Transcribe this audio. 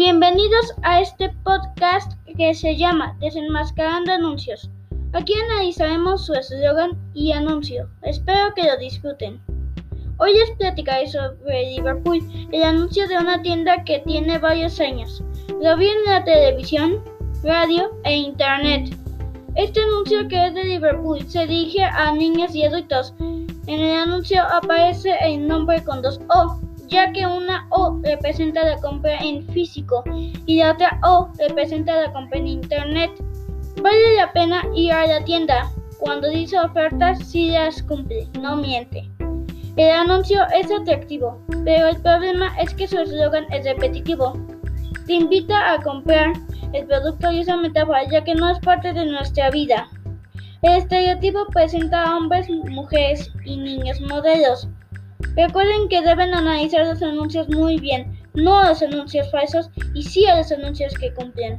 Bienvenidos a este podcast que se llama Desenmascarando Anuncios. Aquí analizaremos su eslogan y anuncio. Espero que lo disfruten. Hoy les platicaré sobre Liverpool, el anuncio de una tienda que tiene varios años. Lo vi en la televisión, radio e internet. Este anuncio que es de Liverpool se dirige a niños y adultos. En el anuncio aparece el nombre con dos O ya que una O representa la compra en físico y la otra O representa la compra en internet. Vale la pena ir a la tienda. Cuando dice ofertas, sí las cumple, no miente. El anuncio es atractivo, pero el problema es que su eslogan es repetitivo. Te invita a comprar el producto y esa metáfora, ya que no es parte de nuestra vida. El estereotipo presenta a hombres, mujeres y niños modelos. Recuerden que deben analizar los anuncios muy bien, no los anuncios falsos y sí a los anuncios que cumplen.